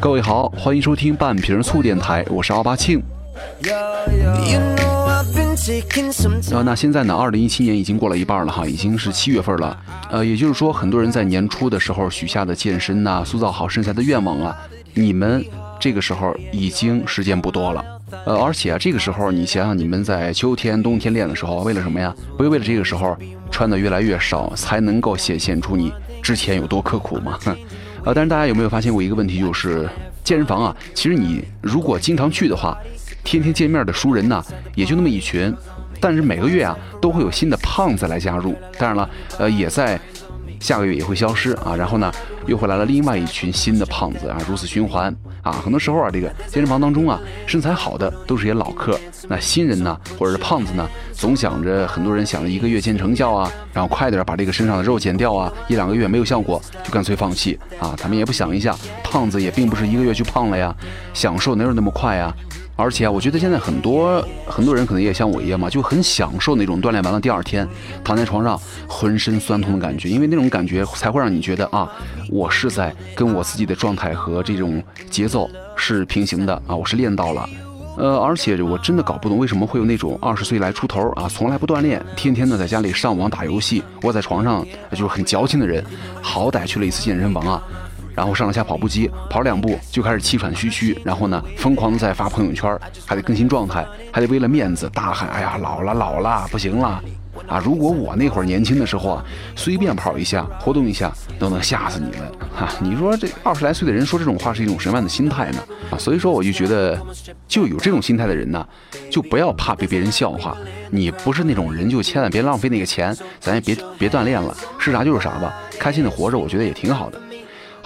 各位好，欢迎收听半瓶醋电台，我是奥巴庆。呃，那现在呢，二零一七年已经过了一半了哈，已经是七月份了。呃，也就是说，很多人在年初的时候许下的健身呐、塑造好身材的愿望啊，你们这个时候已经时间不多了。呃，而且啊，这个时候你想想，你们在秋天、冬天练的时候，为了什么呀？不是为了这个时候穿的越来越少，才能够显现出你之前有多刻苦吗？哼呃，但是大家有没有发现过一个问题，就是健身房啊，其实你如果经常去的话，天天见面的熟人呢，也就那么一群。但是每个月啊，都会有新的胖子来加入。当然了，呃，也在下个月也会消失啊。然后呢，又会来了另外一群新的胖子啊，如此循环啊。很多时候啊，这个健身房当中啊，身材好的都是些老客，那新人呢，或者是胖子呢，总想着很多人想着一个月见成效啊，然后快点把这个身上的肉减掉啊，一两个月没有效果就干脆放弃啊。他们也不想一下，胖子也并不是一个月就胖了呀，享受哪有那么快呀？而且啊，我觉得现在很多很多人可能也像我一样嘛，就很享受那种锻炼完了第二天躺在床上浑身酸痛的感觉，因为那种感觉才会让你觉得啊，我是在跟我自己的状态和这种节奏是平行的啊，我是练到了。呃，而且我真的搞不懂为什么会有那种二十岁来出头啊，从来不锻炼，天天的在家里上网打游戏，窝在床上就是很矫情的人，好歹去了一次健身房啊。然后上了下跑步机，跑两步就开始气喘吁吁，然后呢，疯狂的在发朋友圈，还得更新状态，还得为了面子大喊：“哎呀，老了老了，不行了！”啊，如果我那会儿年轻的时候啊，随便跑一下，活动一下，都能吓死你们哈！你说这二十来岁的人说这种话是一种什么样的心态呢？啊，所以说我就觉得，就有这种心态的人呢，就不要怕被别人笑话。你不是那种人，就千万别浪费那个钱，咱也别别锻炼了，是啥就是啥吧，开心的活着，我觉得也挺好的。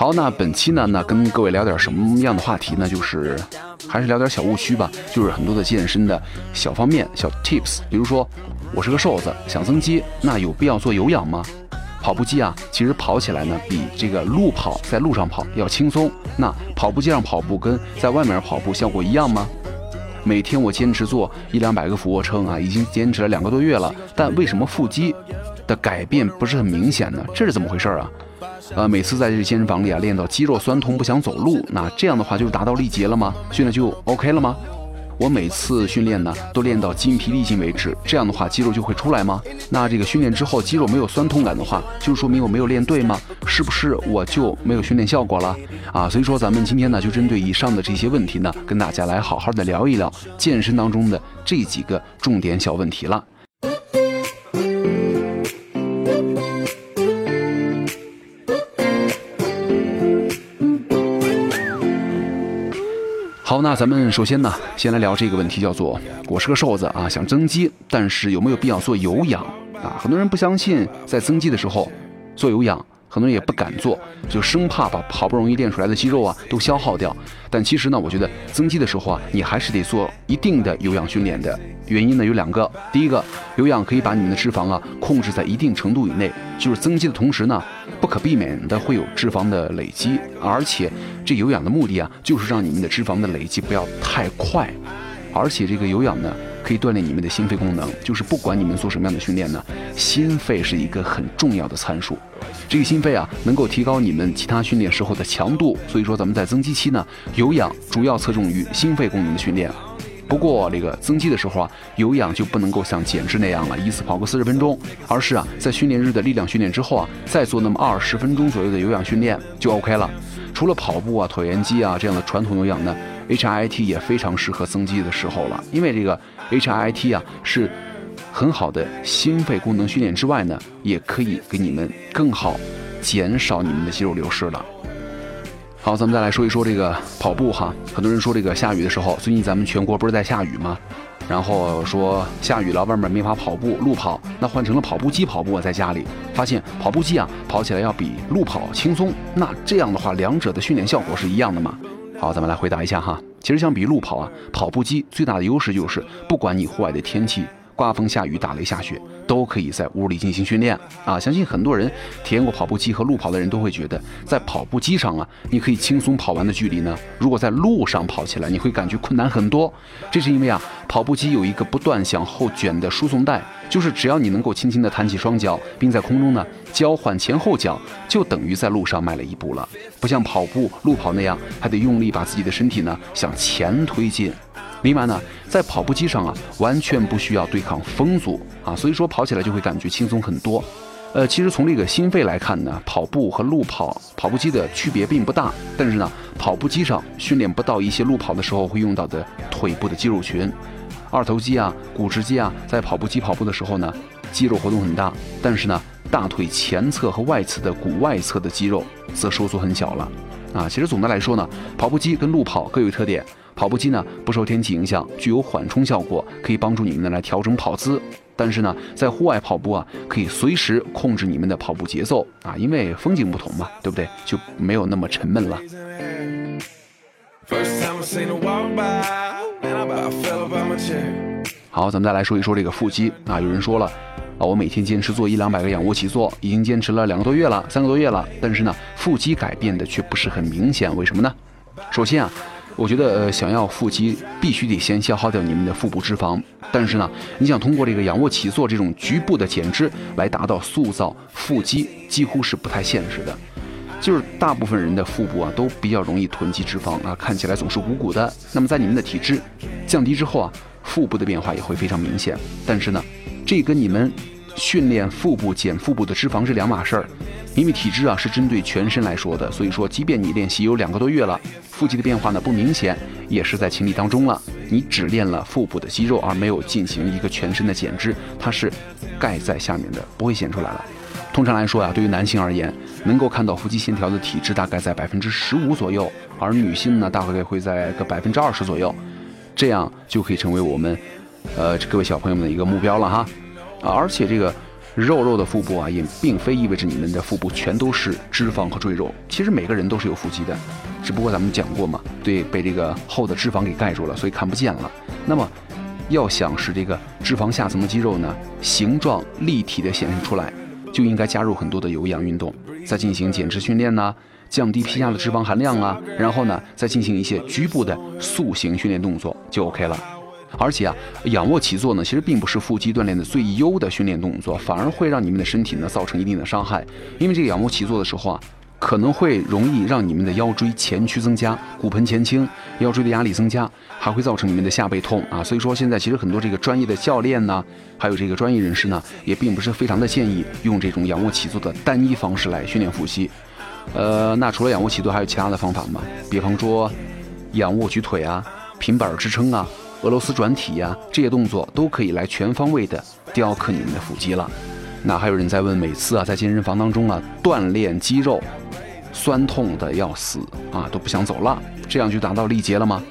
好，那本期呢，那跟各位聊点什么样的话题呢？就是还是聊点小误区吧，就是很多的健身的小方面、小 tips。比如说，我是个瘦子，想增肌，那有必要做有氧吗？跑步机啊，其实跑起来呢，比这个路跑在路上跑要轻松。那跑步机上跑步跟在外面跑步效果一样吗？每天我坚持做一两百个俯卧撑啊，已经坚持了两个多月了，但为什么腹肌的改变不是很明显呢？这是怎么回事啊？呃，每次在这健身房里啊，练到肌肉酸痛不想走路，那这样的话就达到力竭了吗？训练就 OK 了吗？我每次训练呢，都练到筋疲力尽为止，这样的话肌肉就会出来吗？那这个训练之后肌肉没有酸痛感的话，就说明我没有练对吗？是不是我就没有训练效果了？啊，所以说咱们今天呢，就针对以上的这些问题呢，跟大家来好好的聊一聊健身当中的这几个重点小问题了。好，那咱们首先呢，先来聊这个问题，叫做我是个瘦子啊，想增肌，但是有没有必要做有氧啊？很多人不相信在增肌的时候做有氧，很多人也不敢做，就生怕把好不容易练出来的肌肉啊都消耗掉。但其实呢，我觉得增肌的时候啊，你还是得做一定的有氧训练的。原因呢有两个，第一个，有氧可以把你们的脂肪啊控制在一定程度以内，就是增肌的同时呢，不可避免的会有脂肪的累积，而且这有氧的目的啊，就是让你们的脂肪的累积不要太快，而且这个有氧呢，可以锻炼你们的心肺功能，就是不管你们做什么样的训练呢，心肺是一个很重要的参数，这个心肺啊，能够提高你们其他训练时候的强度，所以说咱们在增肌期呢，有氧主要侧重于心肺功能的训练。不过这个增肌的时候啊，有氧就不能够像减脂那样了，一次跑个四十分钟，而是啊，在训练日的力量训练之后啊，再做那么二十分钟左右的有氧训练就 OK 了。除了跑步啊、椭圆机啊这样的传统有氧呢 HIT 也非常适合增肌的时候了，因为这个 HIT 啊是很好的心肺功能训练之外呢，也可以给你们更好减少你们的肌肉流失了。好，咱们再来说一说这个跑步哈。很多人说这个下雨的时候，最近咱们全国不是在下雨吗？然后说下雨了，外面没法跑步，路跑，那换成了跑步机跑步。在家里发现跑步机啊，跑起来要比路跑轻松。那这样的话，两者的训练效果是一样的吗？好，咱们来回答一下哈。其实相比路跑啊，跑步机最大的优势就是，不管你户外的天气。刮风下雨、打雷下雪，都可以在屋里进行训练啊！相信很多人体验过跑步机和路跑的人都会觉得，在跑步机上啊，你可以轻松跑完的距离呢，如果在路上跑起来，你会感觉困难很多。这是因为啊，跑步机有一个不断向后卷的输送带，就是只要你能够轻轻地弹起双脚，并在空中呢交换前后脚，就等于在路上迈了一步了。不像跑步、路跑那样，还得用力把自己的身体呢向前推进。另外呢，在跑步机上啊，完全不需要对抗风阻啊，所以说跑起来就会感觉轻松很多。呃，其实从这个心肺来看呢，跑步和路跑跑步机的区别并不大，但是呢，跑步机上训练不到一些路跑的时候会用到的腿部的肌肉群，二头肌啊、股直肌啊，在跑步机跑步的时候呢，肌肉活动很大，但是呢，大腿前侧和外侧的股外侧的肌肉则收缩很小了。啊，其实总的来说呢，跑步机跟路跑各有特点。跑步机呢不受天气影响，具有缓冲效果，可以帮助你们呢来调整跑姿。但是呢，在户外跑步啊，可以随时控制你们的跑步节奏啊，因为风景不同嘛，对不对？就没有那么沉闷了。好，咱们再来说一说这个腹肌啊。有人说了啊，我每天坚持做一两百个仰卧起坐，已经坚持了两个多月了，三个多月了，但是呢，腹肌改变的却不是很明显，为什么呢？首先啊。我觉得，呃，想要腹肌，必须得先消耗掉你们的腹部脂肪。但是呢，你想通过这个仰卧起坐这种局部的减脂来达到塑造腹肌，几乎是不太现实的。就是大部分人的腹部啊，都比较容易囤积脂肪啊，看起来总是鼓鼓的。那么在你们的体质降低之后啊，腹部的变化也会非常明显。但是呢，这跟你们训练腹部减腹部的脂肪是两码事儿。因为体质啊是针对全身来说的，所以说即便你练习有两个多月了，腹肌的变化呢不明显，也是在情理当中了。你只练了腹部的肌肉，而没有进行一个全身的减脂，它是盖在下面的，不会显出来了。通常来说呀，对于男性而言，能够看到腹肌线条的体质大概在百分之十五左右，而女性呢大概会在个百分之二十左右，这样就可以成为我们，呃，各位小朋友们的一个目标了哈。啊，而且这个。肉肉的腹部啊，也并非意味着你们的腹部全都是脂肪和赘肉。其实每个人都是有腹肌的，只不过咱们讲过嘛，对，被这个厚的脂肪给盖住了，所以看不见了。那么，要想使这个脂肪下层的肌肉呢，形状立体的显示出来，就应该加入很多的有氧运动，再进行减脂训练呢，降低皮下的脂肪含量啊，然后呢，再进行一些局部的塑形训练动作，就 OK 了。而且啊，仰卧起坐呢，其实并不是腹肌锻炼的最优的训练动作，反而会让你们的身体呢造成一定的伤害。因为这个仰卧起坐的时候啊，可能会容易让你们的腰椎前屈增加，骨盆前倾，腰椎的压力增加，还会造成你们的下背痛啊。所以说现在其实很多这个专业的教练呢，还有这个专业人士呢，也并不是非常的建议用这种仰卧起坐的单一方式来训练腹肌。呃，那除了仰卧起坐，还有其他的方法吗？比方说仰卧举腿啊，平板支撑啊。俄罗斯转体呀，这些动作都可以来全方位的雕刻你们的腹肌了。那还有人在问，每次啊在健身房当中啊锻炼肌肉，酸痛的要死啊，都不想走了，这样就达到力竭了吗？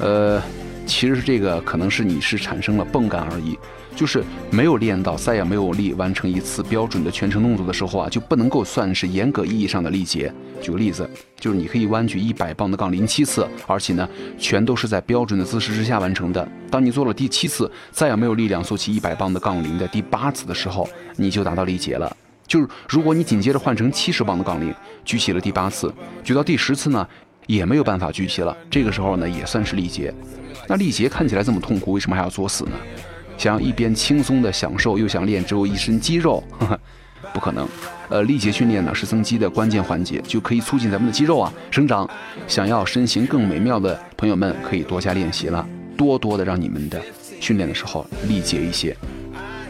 呃，其实是这个可能是你是产生了泵感而已。就是没有练到，再也没有力完成一次标准的全程动作的时候啊，就不能够算是严格意义上的力竭。举个例子，就是你可以弯举一百磅的杠铃七次，而且呢，全都是在标准的姿势之下完成的。当你做了第七次，再也没有力量做起一百磅的杠铃的第八次的时候，你就达到力竭了。就是如果你紧接着换成七十磅的杠铃，举起了第八次，举到第十次呢，也没有办法举起了，这个时候呢，也算是力竭。那力竭看起来这么痛苦，为什么还要作死呢？想要一边轻松的享受，又想练只有一身肌肉，呵呵，不可能。呃，力竭训练呢是增肌的关键环节，就可以促进咱们的肌肉啊生长。想要身形更美妙的朋友们，可以多加练习了，多多的让你们的训练的时候力竭一些。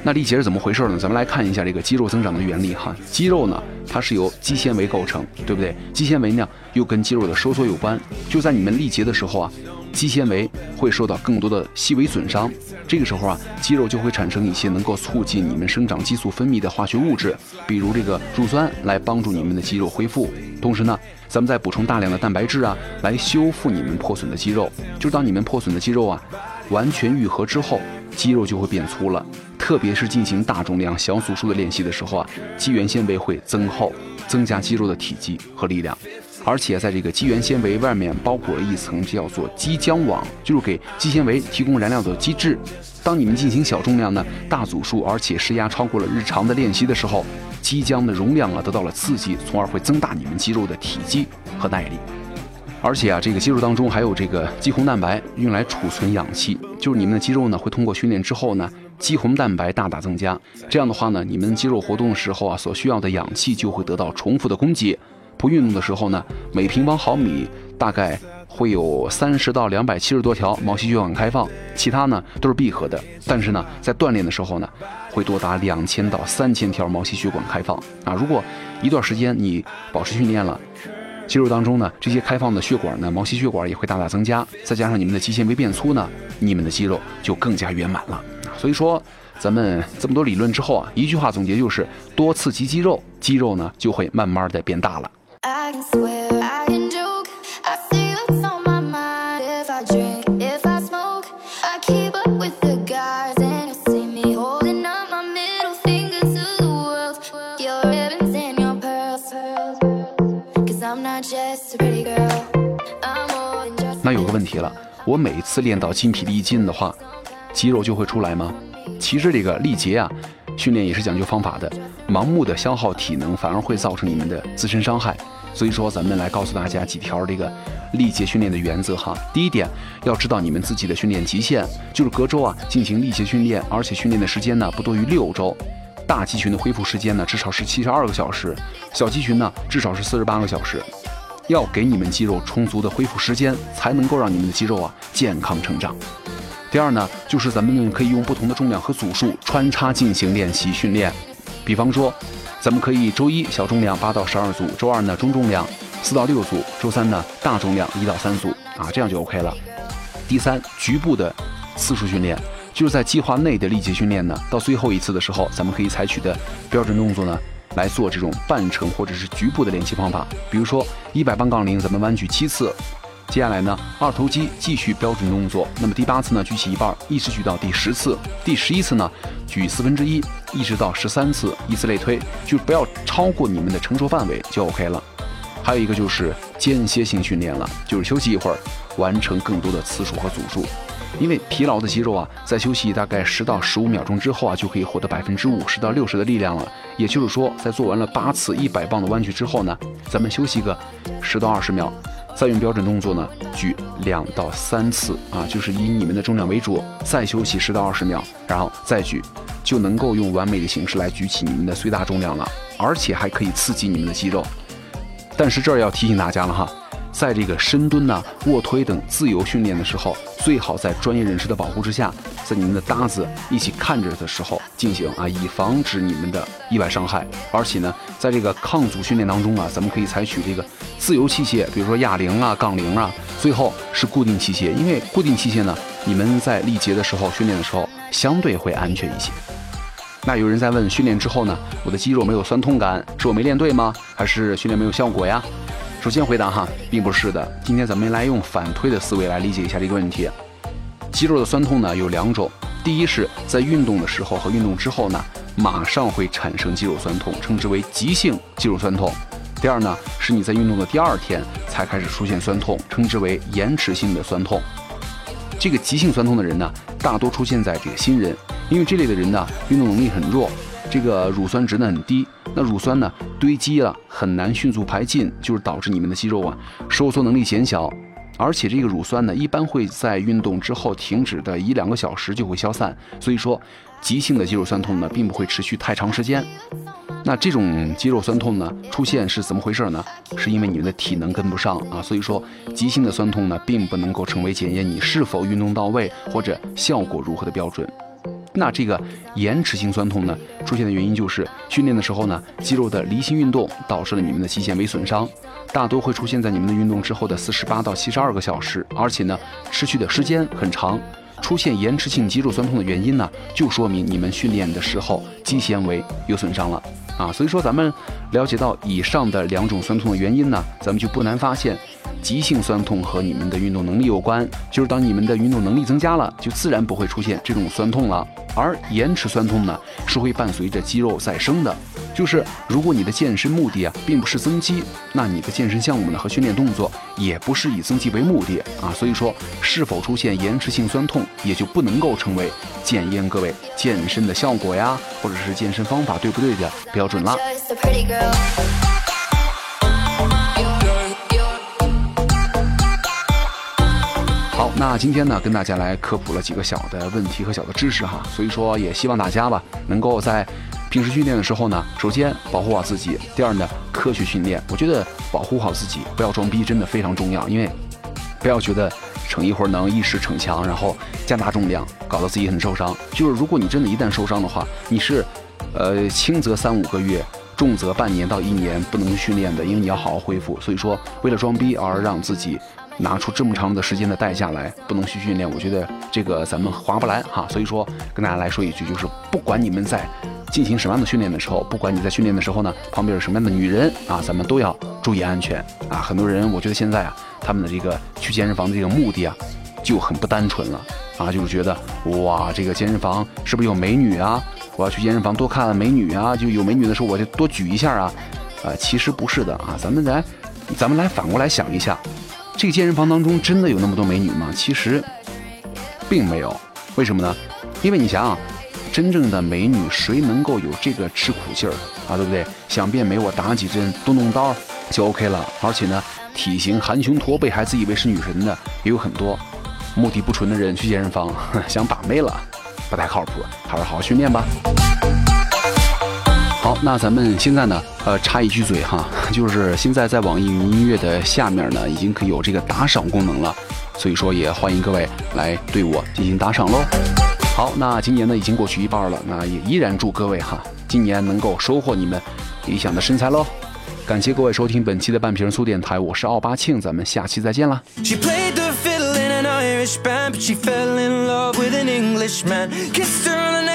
那力竭是怎么回事呢？咱们来看一下这个肌肉增长的原理哈。肌肉呢，它是由肌纤维构成，对不对？肌纤维呢又跟肌肉的收缩有关。就在你们力竭的时候啊。肌纤维会受到更多的细微损伤，这个时候啊，肌肉就会产生一些能够促进你们生长激素分泌的化学物质，比如这个乳酸，来帮助你们的肌肉恢复。同时呢，咱们再补充大量的蛋白质啊，来修复你们破损的肌肉。就当你们破损的肌肉啊完全愈合之后，肌肉就会变粗了。特别是进行大重量小组数的练习的时候啊，肌原纤维会增厚，增加肌肉的体积和力量。而且在这个肌原纤维外面包裹了一层叫做肌浆网，就是给肌纤维提供燃料的机制。当你们进行小重量呢大组数，而且施压超过了日常的练习的时候，肌浆的容量啊得到了刺激，从而会增大你们肌肉的体积和耐力。而且啊，这个肌肉当中还有这个肌红蛋白，用来储存氧气。就是你们的肌肉呢会通过训练之后呢，肌红蛋白大大增加。这样的话呢，你们肌肉活动的时候啊，所需要的氧气就会得到重复的供给。不运动的时候呢，每平方毫米大概会有三十到两百七十多条毛细血管开放，其他呢都是闭合的。但是呢，在锻炼的时候呢，会多达两千到三千条毛细血管开放啊。如果一段时间你保持训练了，肌肉当中呢这些开放的血管呢，毛细血管也会大大增加，再加上你们的肌纤维变粗呢，你们的肌肉就更加圆满了。所以说，咱们这么多理论之后啊，一句话总结就是：多刺激肌肉，肌肉呢就会慢慢的变大了。那有个问题了，我每次练到筋疲力尽的话，肌肉就会出来吗？其实这个力竭啊。训练也是讲究方法的，盲目的消耗体能反而会造成你们的自身伤害。所以说，咱们来告诉大家几条这个力竭训练的原则哈。第一点，要知道你们自己的训练极限，就是隔周啊进行力竭训练，而且训练的时间呢不多于六周。大肌群的恢复时间呢至少是七十二个小时，小肌群呢至少是四十八个小时。要给你们肌肉充足的恢复时间，才能够让你们的肌肉啊健康成长。第二呢，就是咱们可以用不同的重量和组数穿插进行练习训练。比方说，咱们可以周一小重量八到十二组，周二呢中重量四到六组，周三呢大重量一到三组啊，这样就 OK 了。第三，局部的次数训练，就是在计划内的力竭训练呢，到最后一次的时候，咱们可以采取的标准动作呢来做这种半程或者是局部的练习方法。比如说一百磅杠铃，咱们弯举七次。接下来呢，二头肌继续标准动作。那么第八次呢，举起一半，一直举到第十次。第十一次呢，举四分之一，一直到十三次，以此类推，就不要超过你们的承受范围就 OK 了。还有一个就是间歇性训练了，就是休息一会儿，完成更多的次数和组数。因为疲劳的肌肉啊，在休息大概十到十五秒钟之后啊，就可以获得百分之五十到六十的力量了。也就是说，在做完了八次一百磅的弯举之后呢，咱们休息个十到二十秒。再用标准动作呢，举两到三次啊，就是以你们的重量为主，再休息十到二十秒，然后再举，就能够用完美的形式来举起你们的最大重量了，而且还可以刺激你们的肌肉。但是这儿要提醒大家了哈。在这个深蹲呢、卧推等自由训练的时候，最好在专业人士的保护之下，在你们的搭子一起看着的时候进行啊，以防止你们的意外伤害。而且呢，在这个抗阻训练当中啊，咱们可以采取这个自由器械，比如说哑铃啊、杠铃啊。最后是固定器械，因为固定器械呢，你们在力竭的时候训练的时候相对会安全一些。那有人在问，训练之后呢，我的肌肉没有酸痛感，是我没练对吗？还是训练没有效果呀？首先回答哈，并不是的。今天咱们来用反推的思维来理解一下这个问题。肌肉的酸痛呢有两种，第一是在运动的时候和运动之后呢，马上会产生肌肉酸痛，称之为急性肌肉酸痛。第二呢，是你在运动的第二天才开始出现酸痛，称之为延迟性的酸痛。这个急性酸痛的人呢，大多出现在这个新人，因为这类的人呢，运动能力很弱。这个乳酸值呢很低，那乳酸呢堆积了很难迅速排尽，就是导致你们的肌肉啊收缩能力减小，而且这个乳酸呢一般会在运动之后停止的一两个小时就会消散，所以说急性的肌肉酸痛呢并不会持续太长时间。那这种肌肉酸痛呢出现是怎么回事呢？是因为你们的体能跟不上啊，所以说急性的酸痛呢并不能够成为检验你是否运动到位或者效果如何的标准。那这个延迟性酸痛呢，出现的原因就是训练的时候呢，肌肉的离心运动导致了你们的肌纤维损伤，大多会出现在你们的运动之后的四十八到七十二个小时，而且呢，持续的时间很长。出现延迟性肌肉酸痛的原因呢，就说明你们训练的时候肌纤维有损伤了啊。所以说，咱们了解到以上的两种酸痛的原因呢，咱们就不难发现。急性酸痛和你们的运动能力有关，就是当你们的运动能力增加了，就自然不会出现这种酸痛了。而延迟酸痛呢，是会伴随着肌肉再生的。就是如果你的健身目的啊，并不是增肌，那你的健身项目呢和训练动作也不是以增肌为目的啊。所以说，是否出现延迟性酸痛，也就不能够成为检验各位健身的效果呀，或者是健身方法对不对的标准了。那今天呢，跟大家来科普了几个小的问题和小的知识哈，所以说也希望大家吧，能够在平时训练的时候呢，首先保护好自己，第二呢，科学训练。我觉得保护好自己，不要装逼，真的非常重要。因为不要觉得逞一会儿能，一时逞强，然后加大重量，搞得自己很受伤。就是如果你真的一旦受伤的话，你是，呃，轻则三五个月，重则半年到一年不能训练的，因为你要好好恢复。所以说，为了装逼而让自己。拿出这么长的时间的代价来，不能去训练，我觉得这个咱们划不来哈。所以说，跟大家来说一句，就是不管你们在进行什么样的训练的时候，不管你在训练的时候呢，旁边有什么样的女人啊，咱们都要注意安全啊。很多人，我觉得现在啊，他们的这个去健身房的这个目的啊，就很不单纯了啊，就是觉得哇，这个健身房是不是有美女啊？我要去健身房多看看美女啊，就有美女的时候我就多举一下啊。呃，其实不是的啊，咱们来，咱们来反过来想一下。这个健身房当中真的有那么多美女吗？其实，并没有。为什么呢？因为你想想，真正的美女谁能够有这个吃苦劲儿啊？对不对？想变美，我打几针，动动刀就 OK 了。而且呢，体型含胸驼背还自以为是女神的也有很多。目的不纯的人去健身房 想把妹了，不太靠谱。还是好好训练吧。好，那咱们现在呢，呃，插一句嘴哈，就是现在在网易云音乐的下面呢，已经可以有这个打赏功能了，所以说也欢迎各位来对我进行打赏喽。好，那今年呢已经过去一半了，那也依然祝各位哈，今年能够收获你们理想的身材喽。感谢各位收听本期的半瓶醋电台，我是奥巴庆，咱们下期再见啦。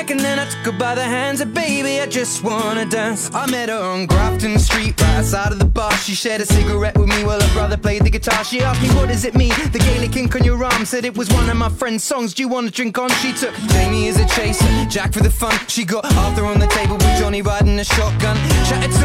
Neck and then I took her by the hands. And baby, I just wanna dance. I met her on Grafton Street, right outside of the bar. She shared a cigarette with me while her brother played the guitar. She asked me, What does it mean? The Gaelic ink on your arm said it was one of my friend's songs. Do you wanna drink on? She took Jamie as a chaser, Jack for the fun. She got Arthur on the table with Johnny riding a shotgun. Chatted some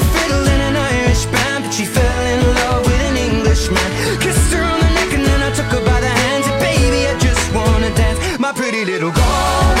in an Irish band, but she fell in love with an. Kissed her on the neck and then I took her by the hands. And baby, I just wanna dance, my pretty little girl.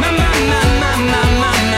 na na na na na na